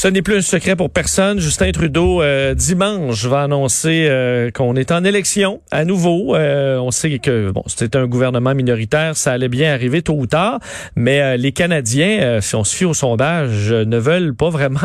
Ce n'est plus un secret pour personne. Justin Trudeau, euh, dimanche, va annoncer euh, qu'on est en élection à nouveau. Euh, on sait que bon, c'était un gouvernement minoritaire, ça allait bien arriver tôt ou tard, mais les Canadiens, si on se fie au sondage, ne veulent pas vraiment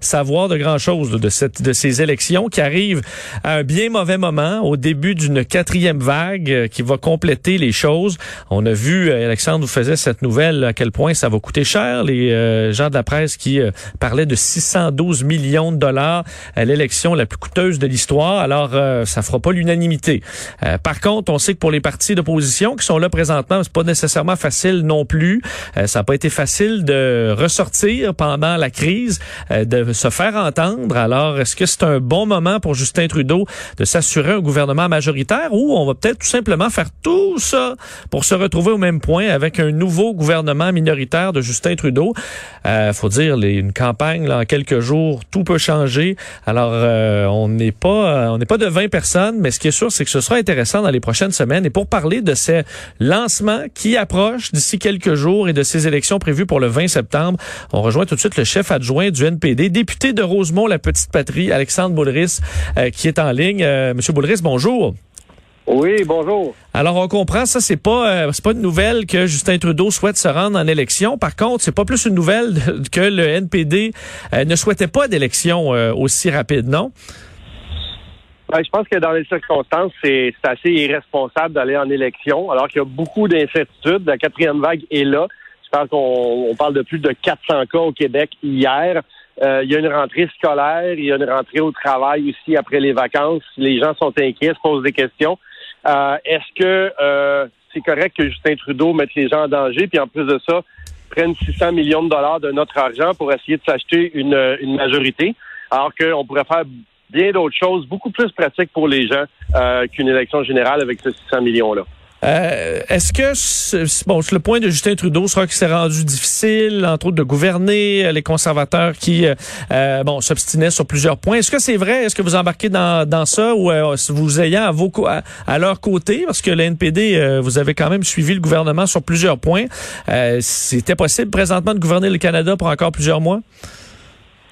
savoir de grand-chose de, cette, de ces élections qui arrivent à un bien mauvais moment, au début d'une quatrième vague qui va compléter les choses. On a vu, Alexandre vous faisait cette nouvelle, à quel point ça va coûter cher. Les gens de la presse qui parlaient de 612 millions de dollars l'élection la plus coûteuse de l'histoire. Alors, euh, ça fera pas l'unanimité. Euh, par contre, on sait que pour les partis d'opposition qui sont là présentement, c'est pas nécessairement facile non plus. Euh, ça n'a pas été facile de ressortir pendant la crise, de se faire entendre. Alors, est-ce que c'est un bon moment pour Justin Trudeau de s'assurer un gouvernement majoritaire ou on va peut-être tout simplement faire tout ça pour se retrouver au même point avec un nouveau gouvernement minoritaire de Justin Trudeau? faut dire, une campagne en quelques jours, tout peut changer. Alors, euh, on n'est pas, euh, on n'est pas de 20 personnes, mais ce qui est sûr, c'est que ce sera intéressant dans les prochaines semaines. Et pour parler de ces lancements qui approchent d'ici quelques jours et de ces élections prévues pour le 20 septembre, on rejoint tout de suite le chef adjoint du NPD, député de Rosemont, la petite patrie, Alexandre Boulris, euh, qui est en ligne. Monsieur Boulris, bonjour. Oui, bonjour. Alors on comprend ça, c'est pas euh, c'est pas une nouvelle que Justin Trudeau souhaite se rendre en élection. Par contre, c'est pas plus une nouvelle que le NPD euh, ne souhaitait pas d'élection euh, aussi rapide, non? Ben, je pense que dans les circonstances, c'est assez irresponsable d'aller en élection, alors qu'il y a beaucoup d'incertitudes. La quatrième vague est là. Je pense qu'on parle de plus de 400 cas au Québec hier. il y a une rentrée scolaire, il y a une rentrée au travail aussi après les vacances. Les gens sont inquiets, se posent des questions. Euh, est-ce que euh, c'est correct que Justin Trudeau mette les gens en danger, puis en plus de ça, prenne 600 millions de dollars de notre argent pour essayer de s'acheter une, une majorité, alors qu'on pourrait faire bien d'autres choses, beaucoup plus pratiques pour les gens euh, qu'une élection générale avec ces 600 millions-là? Euh, est-ce que bon, le point de Justin Trudeau sera que c'est rendu difficile, entre autres, de gouverner euh, les conservateurs qui euh, euh, bon s'obstinaient sur plusieurs points. Est-ce que c'est vrai? Est-ce que vous embarquez dans, dans ça ou vous ayant à, vos, à, leur côté? Parce que le NPD, vous avez quand même suivi le gouvernement sur plusieurs points. C'était possible présentement de gouverner le Canada pour encore plusieurs mois?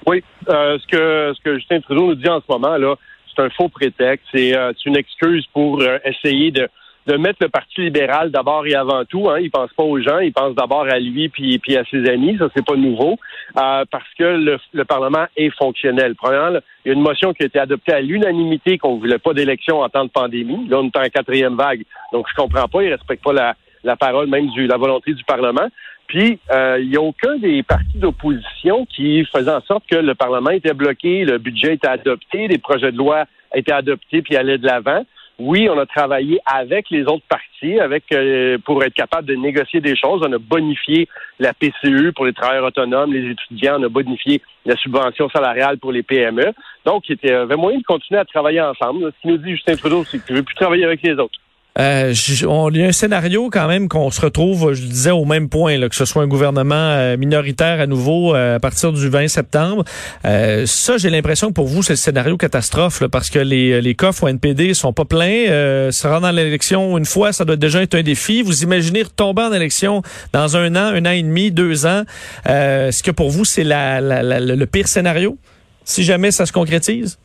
Oui, ce que ce que Justin Trudeau nous dit en ce moment là, c'est un faux prétexte. C'est une excuse pour essayer de de mettre le Parti libéral d'abord et avant tout. Hein. Il pense pas aux gens, il pense d'abord à lui puis, puis à ses amis. Ça, c'est pas nouveau euh, parce que le, le, Parlement est fonctionnel. Premièrement, il y a une motion qui a été adoptée à l'unanimité qu'on voulait pas d'élection en temps de pandémie. Là, on est en quatrième vague, donc je comprends pas. Il respecte pas la, la parole même du la volonté du Parlement. Puis, euh, il n'y a aucun des partis d'opposition qui faisait en sorte que le Parlement était bloqué, le budget était adopté, les projets de loi étaient adoptés puis allaient de l'avant oui, on a travaillé avec les autres partis, avec euh, pour être capable de négocier des choses. On a bonifié la PCU pour les travailleurs autonomes, les étudiants, on a bonifié la subvention salariale pour les PME. Donc, il y avait moyen de continuer à travailler ensemble. Ce qu'il nous dit Justin Trudeau, c'est qu'il ne veut plus travailler avec les autres. Euh, on, il y a un scénario quand même qu'on se retrouve, je disais, au même point, que ce soit un gouvernement euh, minoritaire à nouveau euh, à partir du 20 septembre. Euh, ça, j'ai l'impression que pour vous, c'est le scénario catastrophe, parce que les, les coffres au NPD sont pas pleins. se rendre dans l'élection une fois, ça doit déjà être un défi. Vous imaginez retomber en élection dans un an, un an et demi, deux ans. Est-ce que pour vous, c'est la, le pire scénario, si jamais ça se concrétise?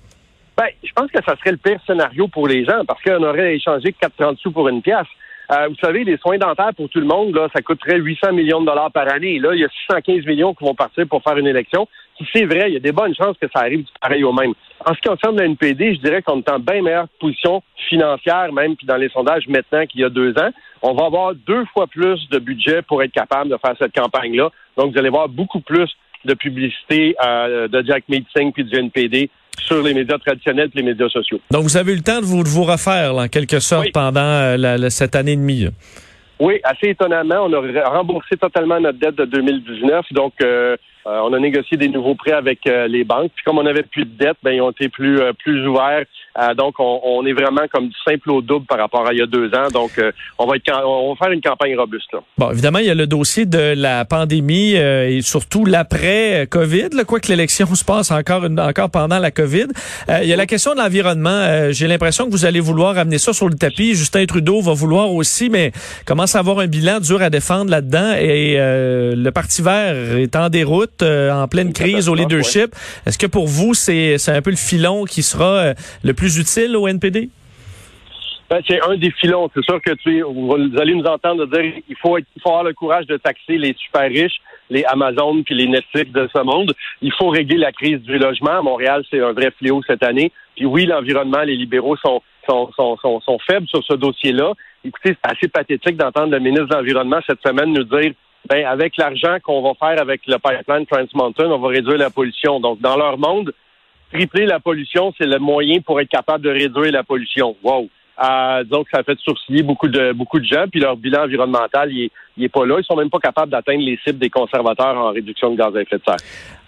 Ben, je pense que ça serait le pire scénario pour les gens parce qu'on aurait échangé 4,30 sous pour une pièce. Euh, vous savez, les soins dentaires pour tout le monde, là, ça coûterait 800 millions de dollars par année. Là, il y a 615 millions qui vont partir pour faire une élection. Si c'est vrai, il y a des bonnes chances que ça arrive pareil au même. En ce qui concerne le NPD, je dirais qu'on est en bien meilleure position financière, même puis dans les sondages maintenant qu'il y a deux ans. On va avoir deux fois plus de budget pour être capable de faire cette campagne-là. Donc, vous allez voir beaucoup plus de publicité euh, de Jack Meeting puis du NPD sur les médias traditionnels et les médias sociaux. Donc, vous avez eu le temps de vous, vous refaire, en quelque sorte, pendant euh, cette année et demie. Oui, assez étonnamment, on a remboursé totalement notre dette de 2019. Donc, euh, on a négocié des nouveaux prêts avec les banques. Puis, comme on n'avait plus de dette, ben, ils ont été plus, plus ouverts Euh, donc, on, est vraiment comme du simple au double par rapport à il y a deux ans. Donc, euh, on va être, on va faire une campagne robuste. Là. Bon, évidemment, il y a le dossier de la pandémie euh, et surtout l'après Covid. quoi que l'élection se passe encore encore pendant la Covid, il y a la question de l'environnement. J'ai l'impression que vous allez vouloir amener ça sur le tapis. Justin Trudeau va vouloir aussi, mais commence à avoir un bilan dur à défendre là-dedans. Et le Parti Vert est en déroute, en pleine crise au leadership. Est-ce que pour vous, c'est un peu le filon qui sera le plus plus utile au NPD? Ben, c'est un des filons. C'est sûr que tu, vous allez nous entendre dire il faut, faut avoir le courage de taxer les super riches, les Amazon puis les Netflix de ce monde. Il faut régler la crise du logement. Montréal, c'est un vrai fléau cette année. Puis oui, l'environnement, les libéraux sont, sont, sont, sont, faibles sur ce dossier-là. Écoutez, c'est assez pathétique d'entendre le ministre de l'Environnement cette semaine nous dire ben, avec l'argent qu'on va faire avec le pipeline Trans Mountain, on va réduire la pollution. Donc, dans leur monde, tripler la pollution, c'est le moyen pour être capable de réduire la pollution. Wow. Euh, donc, ça fait sourciller beaucoup de beaucoup de gens, puis leur bilan environnemental, il est, pas là. Ils sont même pas capables d'atteindre les cibles des conservateurs en réduction de gaz à effet de serre.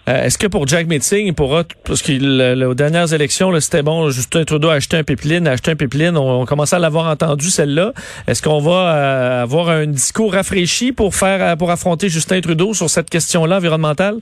Euh, est-ce que pour Jack Metzing, il pourra, parce qu'aux dernières élections, c'était bon, Justin Trudeau a acheté un pipeline, a acheté un pipeline, on, on commençait à l'avoir entendu celle-là. Est-ce qu'on va euh, avoir un discours rafraîchi pour faire pour affronter Justin Trudeau sur cette question-là environnementale?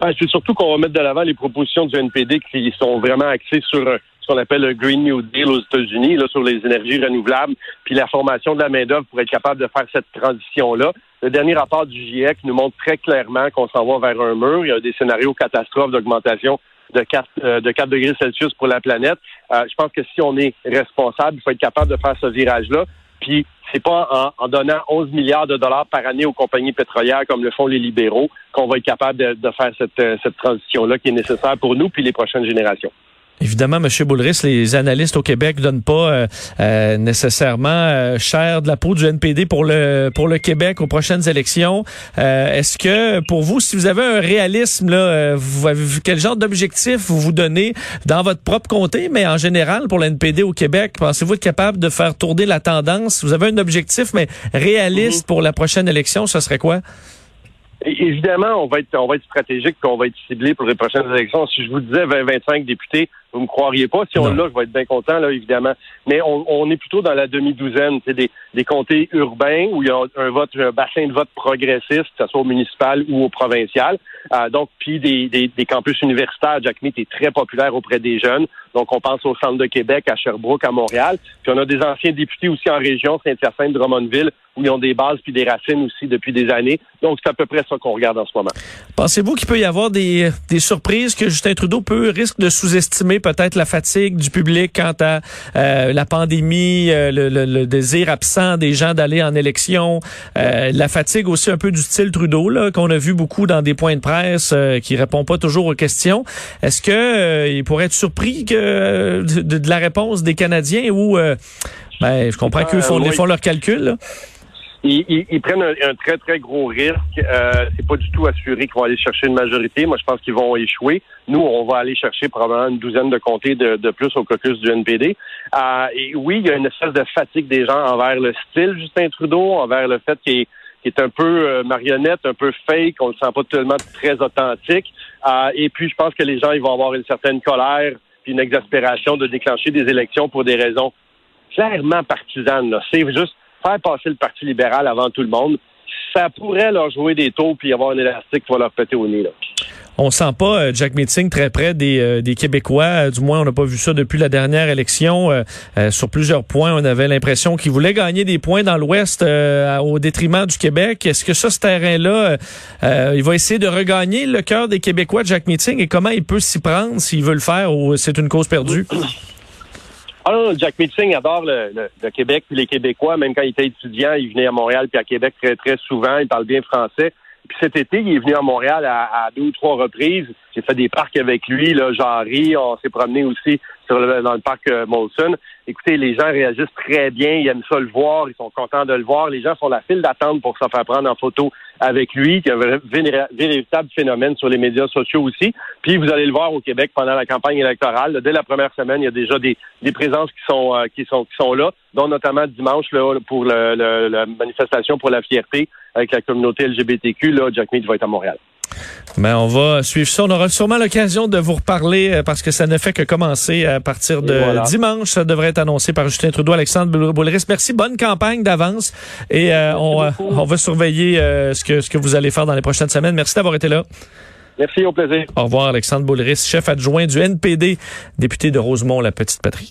Ben, c'est surtout qu'on va mettre de l'avant les propositions du NPD qui sont vraiment axées sur euh, ce qu'on appelle le Green New Deal aux États-Unis, là, sur les énergies renouvelables, puis la formation de la main-d'œuvre pour être capable de faire cette transition-là. Le dernier rapport du GIEC nous montre très clairement qu'on s'en va vers un mur. Il y a des scénarios catastrophes d'augmentation de 4, euh, de 4 degrés Celsius pour la planète. Euh, je pense que si on est responsable, il faut être capable de faire ce virage-là. Puis c'est pas en, donnant 11 milliards de dollars par année aux compagnies pétrolières comme le font les libéraux qu'on va être capable de, faire cette, euh, cette transition-là qui est nécessaire pour nous puis les prochaines générations. Évidemment, M. Boulris, les analystes au Québec donnent pas euh, euh, nécessairement euh, cher de la peau du NPD pour le pour le Québec aux prochaines élections. Est-ce que pour vous, si vous avez un réalisme là, vous quel genre d'objectif vous vous donnez dans votre propre comté, mais en général pour le NPD au Québec, pensez-vous être capable de faire tourner la tendance? Vous avez un objectif, mais réaliste mm-hmm. pour la prochaine élection, ce serait quoi? Évidemment, on va être on va être stratégique, qu'on va être ciblé pour les prochaines élections. Si je vous disais 20-25 députés, vous me croiriez pas. Si on l'a, je vais être bien content, là, évidemment. Mais on, on est plutôt dans la demi-douzaine, c'est des, des comtés urbains où il y a un vote, un bassin de vote progressiste, que ce soit au municipal ou au provincial. Euh, donc, puis des, des, des, campus universitaires. Jack Meat est très populaire auprès des jeunes. Donc, on pense au centre de Québec, à Sherbrooke, à Montréal. Puis on a des anciens députés aussi en région, Saint-Hyacinthe, Drummondville, où ils ont des bases puis des racines aussi depuis des années. Donc, c'est à peu près ça qu'on regarde en ce moment. Pensez-vous qu'il peut y avoir des, des surprises que Justin Trudeau peut risque de sous-estimer peut-être la fatigue du public quant à euh, la pandémie, euh, le, le, désir absent des gens d'aller en élection, euh, la fatigue aussi un peu du style Trudeau là qu'on a vu beaucoup dans des points de presse qui répond pas toujours aux questions. Est-ce que il pourrait être surpris que de, la réponse des Canadiens ou ben, je comprends qu'ils font, font leurs calculs. Là. Ils, prennent un, très, très gros risque. Euh, c'est pas du tout assuré qu'ils vont aller chercher une majorité. Moi, je pense qu'ils vont échouer. Nous, on va aller chercher probablement une douzaine de comtés de, plus au caucus du NPD. Euh, et oui, il y a une espèce de fatigue des gens envers le style Justin Trudeau, envers le fait qu'il est, un peu euh, marionnette, un peu fake, on le sent pas tellement très authentique. Euh, et puis, je pense que les gens, ils vont avoir une certaine colère puis une exaspération de déclencher des élections pour des raisons clairement partisanes. C'est juste faire passer le Parti libéral avant tout le monde, ça pourrait leur jouer des taux puis avoir un élastique qui va leur péter au nez. Là. On sent pas euh, Jack Meeting très près des, euh, des Québécois. Euh, du moins, on n'a pas vu ça depuis la dernière élection. sur plusieurs points, on avait l'impression qu'il voulait gagner des points dans l'Ouest au détriment du Québec. Est-ce que ça, ce terrain-là, il va essayer de regagner le cœur des Québécois, Jack Meeting, et comment il peut s'y prendre s'il veut le faire ou c'est une cause perdue? Ah Jack Meeting adore le, le, Québec puis les Québécois. Même quand il était étudiant, il venait à Montréal puis à Québec très, très souvent. Il parle bien français. Puis cet été, il est venu à Montréal à, deux ou trois reprises. J'ai fait des parcs avec lui, là, Jarry. On s'est promené aussi sur le, dans le parc euh, Molson. Écoutez, les gens réagissent très bien. Ils aiment ça le voir. Ils sont contents de le voir. Les gens font la file d'attente pour se faire prendre en photo avec lui, qui est un véritable phénomène sur les médias sociaux aussi. Puis vous allez le voir au Québec pendant la campagne électorale. Dès la première semaine, il y a déjà des, présences qui sont, euh, qui sont qui sont là, dont notamment dimanche là, pour le, la manifestation pour la fierté avec la communauté LGBTQ. Là, Jack Mead va être à Montréal. Ben, on va suivre ça. On aura sûrement l'occasion de vous reparler euh, parce que ça ne fait que commencer à partir de dimanche. Ça devrait être annoncé par Justin Trudeau, Alexandre Boulris. Merci. Bonne campagne d'avance et euh, on, euh, on, va surveiller ce, que, ce que vous allez faire dans les prochaines semaines. Merci d'avoir été là. Merci, au plaisir. Au revoir, Alexandre Boulris, chef adjoint du NPD, député de Rosemont, la Petite Patrie.